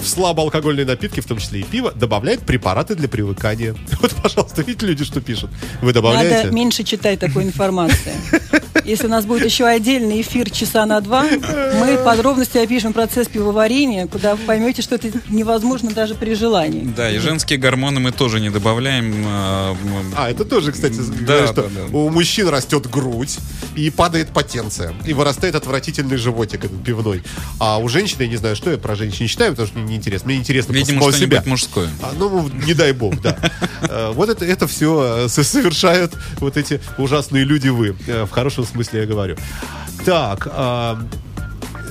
в слабоалкогольные напитки, в том числе и пиво, добавляют препараты для привыкания. Вот, пожалуйста, видите люди, что пишут. Вы добавляете? Надо меньше читать такой информации. Если у нас будет еще отдельный эфир часа на два, мы подробности опишем процесс пивоварения, куда вы поймете, что это невозможно даже при желании. Да, и женские гормоны мы тоже не добавляем. а, А, это тоже, кстати, Да, что да, да. у мужчин растет грудь и падает потенция. И вырастает отвратительный животик пивной. А у женщины, я не знаю, что я про женщин не читаю, потому что мне неинтересно. Мне интересно Видимо, что-нибудь себя. мужское. А, ну, не дай бог, да. Э, Вот это, это все совершают вот эти ужасные люди вы. Э, В хорошем смысле я говорю. Так, а,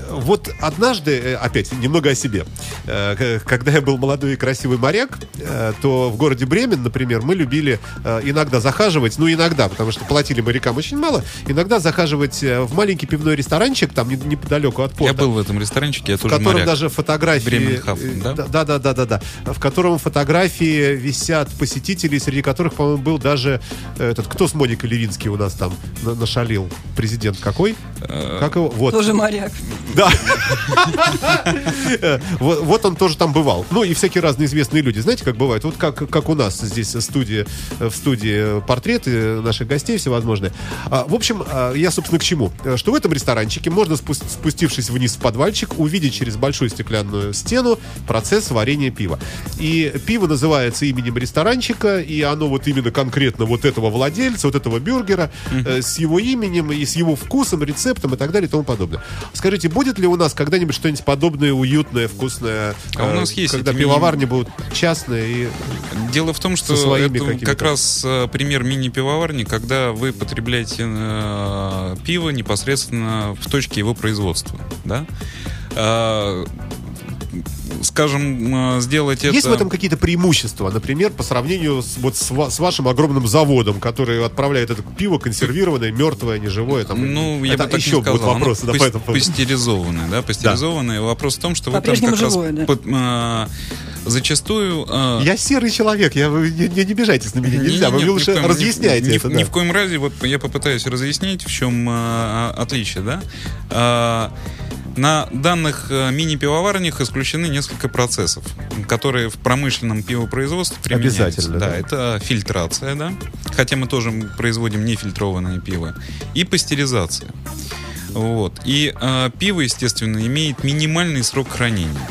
вот однажды, э, опять, немного о себе. Э, Когда я был молодой и красивый моряк, э, то в городе Бремен, например, мы любили иногда захаживать, ну иногда, потому что платили морякам очень мало, иногда захаживать в маленький пивной ресторанчик, там не- неподалеку от порта Я был в этом ресторанчике, я в тоже котором моряк. даже фотографии... Бременхафен, да? Да, да, да, да, да. В котором фотографии висят посетители, среди которых, по-моему, был даже этот, кто с Моникой Левинский у нас там на- нашалил? Президент какой? Как его? Вот. Тоже моряк. Да. Вот, он тоже там бывал. Ну и всякие разные известные люди. Знаете, как бывает? Вот как, как у нас здесь студия, в студии портреты наших гостей всевозможные. А, В общем, а, я, собственно, к чему? Что в этом ресторанчике можно, спус- спустившись вниз в подвальчик, увидеть через большую стеклянную стену процесс варения пива. И пиво называется именем ресторанчика, и оно вот именно конкретно вот этого владельца, вот этого бюргера, э, с его именем и с его вкусом, рецептом и так далее и тому подобное. Скажите, будет ли у нас когда-нибудь что-нибудь подобное, уютное, вкусное? А у э, нас есть Когда пивоварни будут частные и... Дело в том, что это как раз э, пример мини-пивоварни, когда вы потребляете э, пиво непосредственно в точке его производства. Да? А, скажем, э, сделать это... Есть в этом какие-то преимущества, например, по сравнению с, вот с, ва- с вашим огромным заводом, который отправляет это пиво консервированное, мертвое, неживое? Там, Ну, я это бы так еще не сказал. будут вопросы, да, пас- по этому поводу. Пастеризованное, да, пастеризованное. Вопрос в том, что вы там как раз живое, да. под- э, зачастую... э, Я серый человек, я, вы не, не, не обижайтесь на меня, Не- нельзя, не- вы нет, лучше коем- разъясняйте ни, это. ни, да. в коем разе, вот я попытаюсь разъяснить, в чем э, отличие, да. А, на данных э, мини-пивоварнях исключены несколько процессов, которые в промышленном пивопроизводстве применяются. Обязательно, Да, да. это фильтрация, да, хотя мы тоже производим нефильтрованное пиво, и пастеризация. Вот. И э, пиво, естественно, имеет минимальный срок хранения.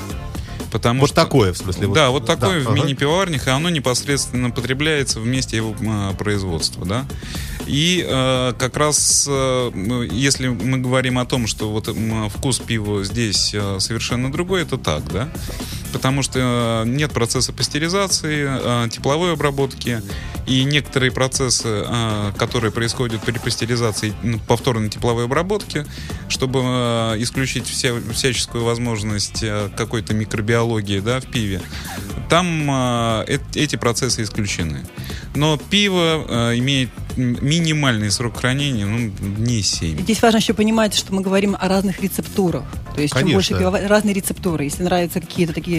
Потому Вот что- такое, в смысле? да, вот такое да, в ага. мини-пивоварнях, и оно непосредственно потребляется в месте его м, производства, да. И э, как раз, э, ну, если мы говорим о том, что вот м, вкус пива здесь э, совершенно другой, это так, да. Потому что э, нет процесса пастеризации, э, тепловой обработки и некоторые процессы, э, которые происходят при пастеризации ну, повторной тепловой обработки, чтобы исключить вся, всяческую возможность какой-то микробиологии да, в пиве, там эт- эти процессы исключены. Но пиво имеет минимальный срок хранения, ну, дней 7. Здесь важно еще понимать, что мы говорим о разных рецептурах. То есть Конечно. чем больше пива, разные рецептуры. Если нравятся какие-то такие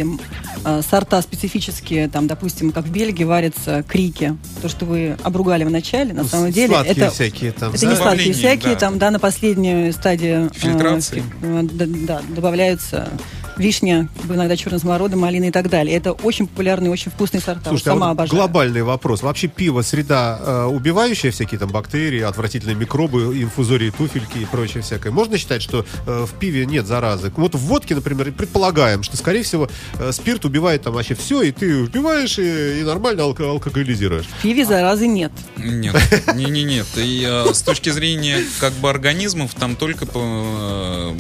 э, сорта специфические, там, допустим, как в Бельгии варятся крики, то, что вы обругали в начале, на Ну, самом деле, сладкие это всякие там. это да? не сладкие всякие, да. там, да, на последнюю стадию э, Фильтрации. э, да, да, добавляются вишня, иногда черная смородина, малина и так далее. Это очень популярные, очень вкусные сорта. Слушайте, а Сама вот обожаю. глобальный вопрос. Вообще пиво среда э, убивающая всякие там бактерии, отвратительные микробы, инфузории, туфельки и прочее всякое. Можно считать, что э, в пиве нет заразы? Вот в водке, например, предполагаем, что, скорее всего, э, спирт убивает там вообще все, и ты убиваешь и, и нормально алко- алкоголизируешь. В пиве заразы нет. Нет, не, не, нет. И э, с точки зрения как бы организмов там только по, э,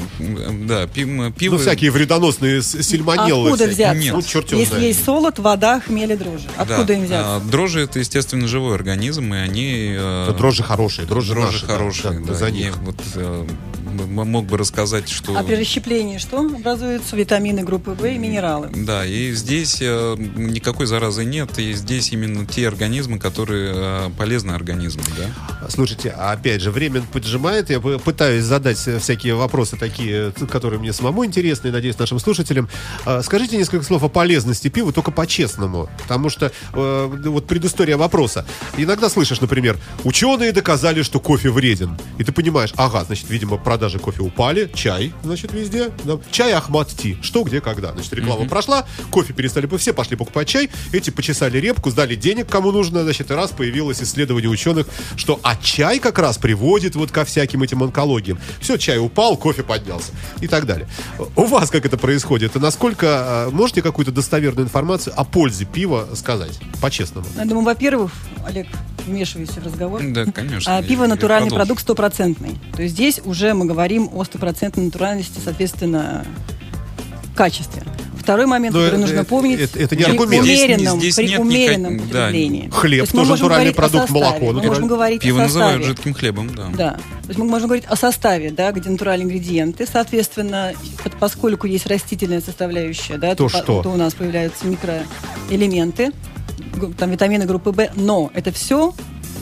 да пи- пиво. Ну, всякие вредоносы смертоносные с- сельмонеллы. Откуда взяться? Ну, черт Если знает. есть солод, вода, хмель и дрожжи. Откуда Да. им взяться? А, дрожжи это, естественно, живой организм, и они... э, Да, дрожжи хорошие, дрожжи, дрожжи наши, хорошие, да, да. за них. вот э, мог бы рассказать, что... А при расщеплении что образуется? Витамины группы В и минералы. Да, и здесь э, никакой заразы нет, и здесь именно те организмы, которые э, полезны организму, да. Слушайте, а опять же, время поджимает. Я пытаюсь задать всякие вопросы такие, которые мне самому интересны, и, надеюсь, нашим слушателям. А, Скажите несколько слов о полезности пива, только по-честному. Потому что э, вот предыстория вопроса. Иногда слышишь, например, ученые доказали, что кофе вреден. И ты понимаешь, ага, значит, видимо, продажи кофе упали, чай, значит, везде. да. Чай Ахмат Ти. Что, где, когда. Значит, реклама прошла, кофе перестали, все пошли покупать чай, эти почесали репку, сдали денег кому нужно, значит, и раз появилось исследование ученых, что а чай как раз приводит вот ко всяким этим онкологиям. Все, чай упал, кофе поднялся и так далее. У вас как это происходит? И насколько э, можете какую-то достоверную информацию о пользе пива сказать? По-честному. Я думаю, во-первых, Олег, вмешиваюсь в разговор. Да, конечно. А я- пиво я натуральный продолжу. продукт стопроцентный. То есть здесь уже мы говорим о стопроцентной натуральности, соответственно, качестве. Второй момент, Но который это- нужно помнить, это- это не при аргумент. Здесь- умеренном, здесь при нет умеренном никак- да. потреблении. Хлеб То тоже натуральный продукт, молоко Мы можем говорить Пиво о называют составе. жидким хлебом, да. Да. То есть мы можем говорить о составе, да, где натуральные ингредиенты, соответственно, поскольку есть растительная составляющая, да, То по- что? то у нас появляются микроэлементы, там витамины группы В, но это все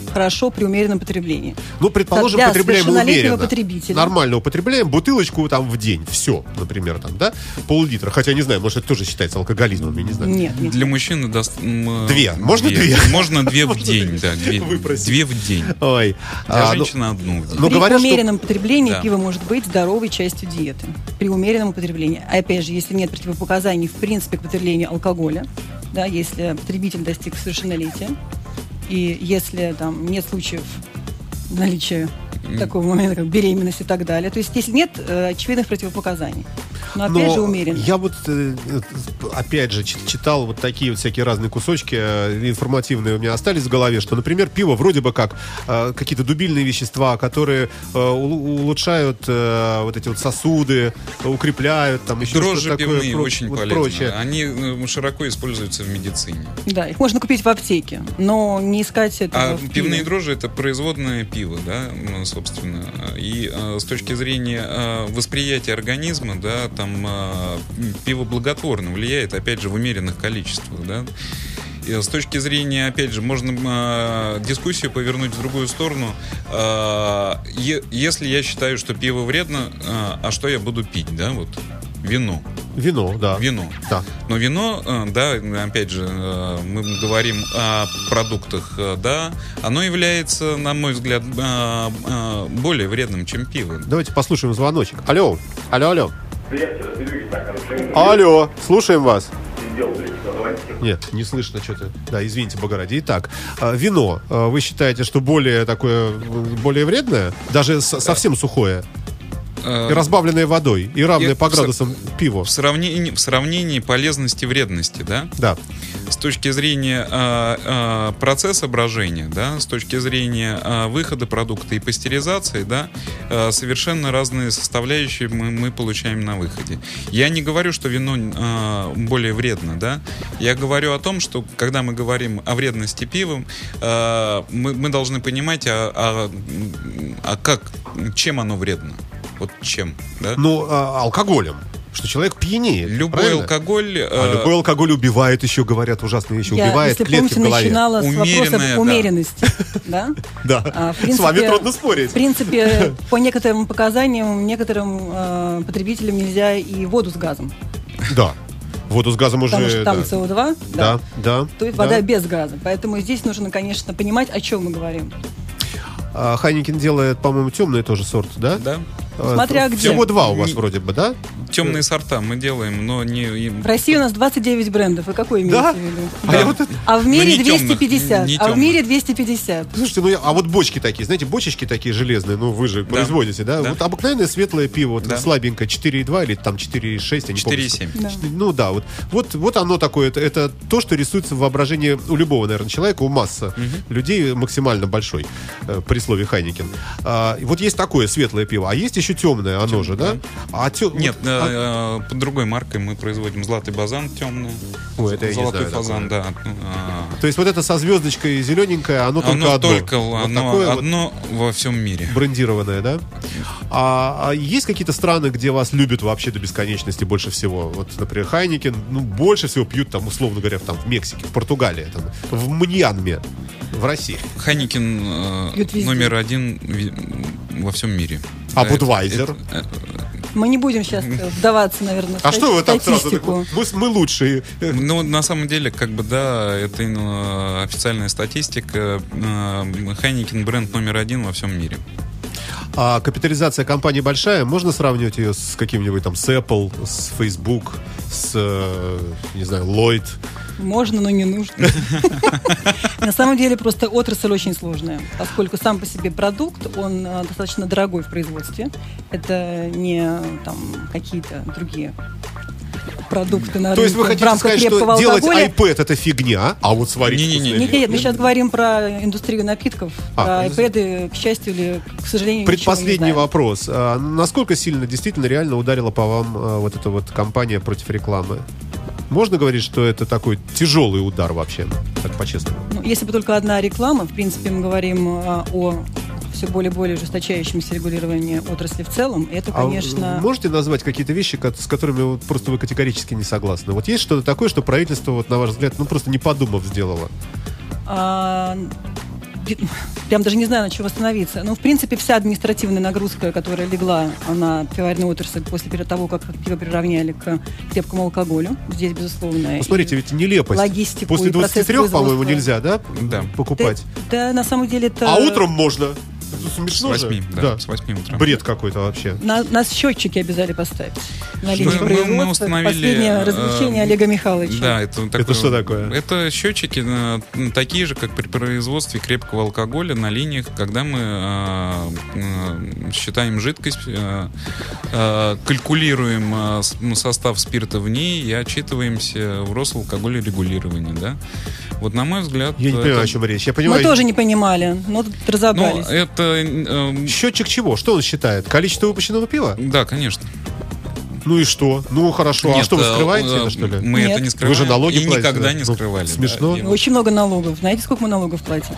хорошо при умеренном потреблении. Ну, предположим, Для потребляем умеренно. потребителя. Нормально употребляем бутылочку там в день. Все, например, там, да? Пол-литра. Хотя, не знаю, может, это тоже считается алкоголизмом, я не знаю. Нет, нет. Для мужчины даст... Две. Можно две? Можно две в день, две. да. Две, в день. Ой. Для А, ну, женщины одну в день. ну, При умеренном потреблении пиво может быть здоровой частью диеты. При умеренном употреблении. А Опять же, если нет противопоказаний в принципе к потреблению алкоголя, да, если потребитель достиг совершеннолетия, и если там нет случаев наличия такого момента, как беременность и так далее. То есть, если нет э, очевидных противопоказаний. Но опять Но же умеренно. Я вот, э, э, опять же, чит- читал вот такие вот всякие разные кусочки э, информативные у меня остались в голове, что, например, пиво вроде бы как какие-то дубильные вещества, которые улучшают вот эти вот сосуды, укрепляют, там еще Дрожжи что-то такое. пивные про- очень вот полезны. прочее. Они широко используются в медицине. Да, их можно купить в аптеке, но не искать это А в пиве. пивные дрожжи это производное пиво, да, собственно. И с точки зрения восприятия организма, да, там э, пиво благотворно влияет, опять же, в умеренных количествах, да. И с точки зрения, опять же, можно э, дискуссию повернуть в другую сторону. Э, е- если я считаю, что пиво вредно, э, а что я буду пить, да, вот вино, Вино, да. вино. Да. Но вино, да, опять же, мы говорим о продуктах, да, оно является, на мой взгляд, более вредным, чем пиво. Давайте послушаем звоночек. Алло, алло, алло. Алло, слушаем вас. Нет, не слышно что-то. Да, извините, бога ради. Итак, э, вино. э, Вы считаете, что более такое, более вредное? Даже совсем сухое? Э, И разбавленное водой? И равное Я- по градусам пиво? В сравнении, в сравнении полезности и вредности, да, Да. С точки зрения э, э, процесса брожения, да, с точки зрения э, выхода продукта и пастеризации, да, э, совершенно разные составляющие мы, мы получаем на выходе. Я не говорю, что вино более вредно, да, я говорю о том, что когда мы говорим о вредности пива, мы, мы должны понимать, а, а, а как, чем оно вредно, вот чем, да. Ну, а, алкоголем. Что человек пьянеет. Любой правильно? алкоголь... А э, любой алкоголь убивает еще, говорят, ужасные вещи. Я, убивает если клетки помните, в голове. начинала с Умеренная, да. умеренности. Да? Да. А, С вами трудно спорить. В принципе, по некоторым показаниям, некоторым э, потребителям нельзя и воду с газом. Да. Воду с газом уже... Потому что там да. СО2, Да, да. то есть да. вода без газа. Поэтому здесь нужно, конечно, понимать, о чем мы говорим. А, Хайникин делает, по-моему, темный тоже сорт, да? Да. А, Смотря Всего где. два у вас вроде бы, да? Темные сорта мы делаем, но не... В России у нас 29 брендов. Вы какой имеете Да? в виду? А вот это- А в Ну, мире не темных, 250. не а в темных. мире 250. Слушайте, ну я- а вот бочки такие, знаете, бочечки такие железные, ну вы же производите, да? Да. Вот обыкновенное светлое пиво, вот Да. слабенькое, 4,2 или там 4,6, я не помню. 4,7. Да. Ну да, вот, вот, вот оно такое, это, это то, что рисуется в воображении у любого, наверное, человека, у массы людей максимально большой, э, при слове Хайникин. А, вот есть такое светлое пиво, а есть еще еще темное, оно же, да? да. А тё- Нет, вот, а- э, э, под другой маркой мы производим золотый базан темный. Ой, это я не Золотой знаю фазан, да. А, То есть вот это со звездочкой зелененькое, оно только Оно одно. только Вот одно, такое вот одно во всем мире. брендированное, да? А, а есть какие-то страны, где вас любят вообще до бесконечности больше всего? Вот, например, Хайникен, ну, больше всего пьют там, условно говоря, там, в Мексике, в Португалии, там, в Мьянме, в России. Хайникин э, номер один во всем мире. А Это- Будвайзер? это- Мы не будем сейчас вдаваться, наверное, в А что вы там сразу? Мы, мы лучшие. э, Ну, на самом деле, как бы, да, это э, официальная статистика. Э, Хайникин бренд номер один во всем мире. А капитализация компании большая, можно сравнивать ее с каким-нибудь там, с Apple, с Facebook, с, э, не знаю, Lloyd? Можно, но не нужно. На самом деле просто отрасль очень сложная, поскольку сам по себе продукт, он э, достаточно дорогой в производстве. Это не там какие-то другие продукты на То есть вы рынке хотите сказать, что крепкого делать алкоголя. iPad это фигня, а вот сварить Не-не-не. вкусное Нет, нет, мы сейчас говорим про индустрию напитков, А, про iPad, к счастью или к сожалению, не Предпоследний знаем. вопрос. А насколько сильно действительно реально ударила по вам а, вот эта вот кампания против рекламы? Можно говорить, что это такой тяжелый удар вообще, так по-честному? Ну, если бы только одна реклама, в принципе, мы говорим а, о все более и более ужесточающемся регулировании отрасли в целом. Это, А конечно, можете назвать какие-то вещи, с которыми вот просто вы категорически не согласны? Вот есть что-то такое, что правительство, вот, на ваш взгляд, ну просто не подумав сделало? а, прям даже не знаю, на чем остановиться. Ну, в принципе, вся административная нагрузка, которая легла на пивоварную отрасль после перед того, как пиво приравняли к крепкому алкоголю, здесь, безусловно. Ну, смотрите, ведь нелепость. логистику После и процесс 23, по-моему, нельзя, да, Да. покупать? Да, да, на самом деле это... А утром можно. Это С смешно же. 8, да, с 8 утра. Бред какой-то вообще. На- нас счетчики обязали поставить на линии Мы- мы- мы установили, Последнее э, развлечение Олега Михайловича. Да, это, такое- Это что такое? Это счетчики э, такие же, как при производстве крепкого алкоголя на линиях, когда мы э, э, считаем жидкость, э, э, калькулируем э, состав спирта в ней и отчитываемся в Росалкоголерегулировании, да. Вот на мой взгляд... Я не это- понимаю, о чем речь. Я Мы понимаю, тоже не понимали, но тут Ну, разобрались. это... э, Счетчик чего? Что он считает? Количество выпущенного пива? да, конечно. Ну и что? Ну хорошо. а Нет, что вы э, скрываете э, это, что ли? Мы Нет. это не скрываем. Вы же налоги и платите, никогда да? не Ну, скрывали. да. смешно. И Очень много налогов. Знаете, сколько мы налогов платим?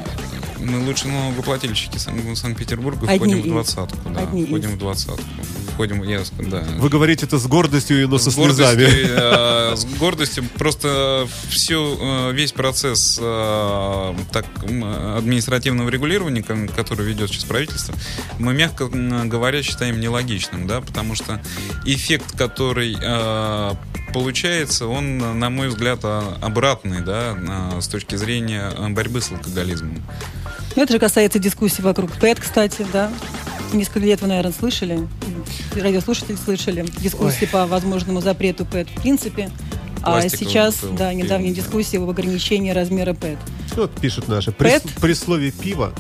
Мы лучше налогоплательщики Сан- Санкт-Петербурга Одни входим в из. двадцатку. Да, Одни входим из. в двадцатку. Входим, я, ск- да. Вы говорите это с гордостью, но со с гордостью, слезами. э, с гордостью просто все, э, весь процесс э, так, административного регулирования, ко- который ведет сейчас правительство, мы, мягко говоря, считаем нелогичным, да, потому что эффект, который э, получается, он, на мой взгляд, а, обратный, да, с точки зрения борьбы с алкоголизмом. Ну, это же касается дискуссий вокруг ПЭТ, кстати, да. Несколько лет вы, наверное, слышали, радиослушатели слышали, дискуссии по возможному запрету ПЭТ в принципе. А сейчас, бутылок да, пива. недавние дискуссии об ограничении размера ПЭТ. Вот пишут наши. При, Пэт? при слове пиво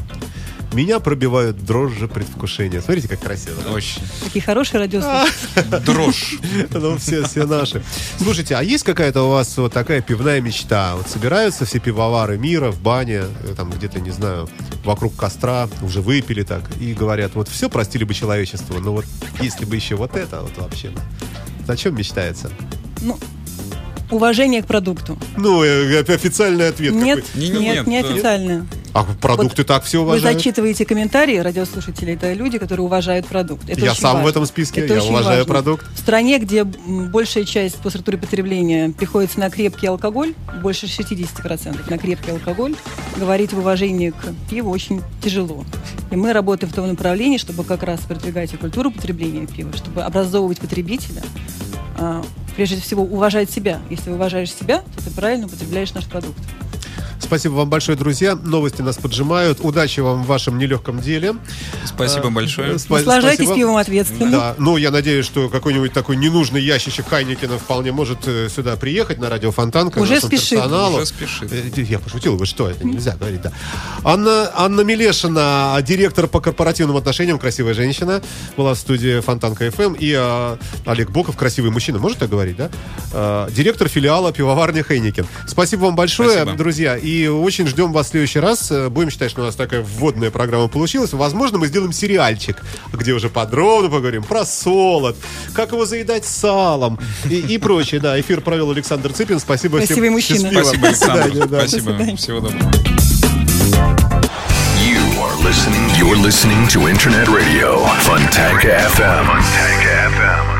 меня пробивают дрожжи предвкушения. Смотрите, как красиво. да? Очень. Такие хорошие радиослушатели. Дрожь. Ну, все, все наши. Слушайте, а есть какая-то у вас вот такая пивная мечта? Вот собираются все пивовары мира в бане, э, там где-то, не знаю, вокруг костра, уже выпили так, и говорят, вот все простили бы человечество, но вот если бы еще вот это, вот вообще. О чем мечтается? Ну, уважение к продукту. Ну, э, официальный ответ Нет, какой. Не- не- нет, нет, не э, официально. А продукты так все Вы уважают? зачитываете комментарии радиослушателей, это люди, которые уважают продукт. Это Я сам в важно. этом списке, Это я уважаю важно. продукт. В стране, где большая часть по структуре потребления приходится на крепкий алкоголь, больше 60% на крепкий алкоголь, говорить в уважении к пиву очень тяжело. И мы работаем в том направлении, чтобы как раз продвигать и культуру потребления пива, чтобы образовывать потребителя, а, прежде всего уважать себя. Если уважаешь себя, то ты правильно употребляешь наш продукт. Спасибо вам большое, друзья. Новости нас поджимают. Удачи вам в вашем нелегком деле. Спасибо А, большое. спа- Наслаждайтесь спасибо. пивом ответственно. Да, ну я надеюсь, что какой-нибудь такой ненужный ящичек Хайникина вполне может э, сюда приехать на радио Фонтанка. Уже спешит. персоналу. Уже спешит. Я пошутил, вы что, это нельзя говорить, да. Анна, Анна Милешина, директор по корпоративным отношениям, красивая женщина, была в студии Фонтанка ФМ, и э, Олег Боков, красивый мужчина, может так говорить, да? Э, директор филиала пивоварни Хайникин. Спасибо вам большое, Спасибо. друзья, и И очень ждем вас в следующий раз. Э, Будем считать, что у нас такая вводная программа получилась. Возможно, мы сделаем сериальчик, где уже подробно поговорим про солод, как его заедать салом и, и прочее. Да, эфир провел Александр Цыпин. Спасибо, Спасибо, всем. мужчина. Спасибо, Александр. да. Спасибо. Всего доброго. You are listening. You're listening to Internet Radio Funtank FM. Funtank FM. Funtank FM.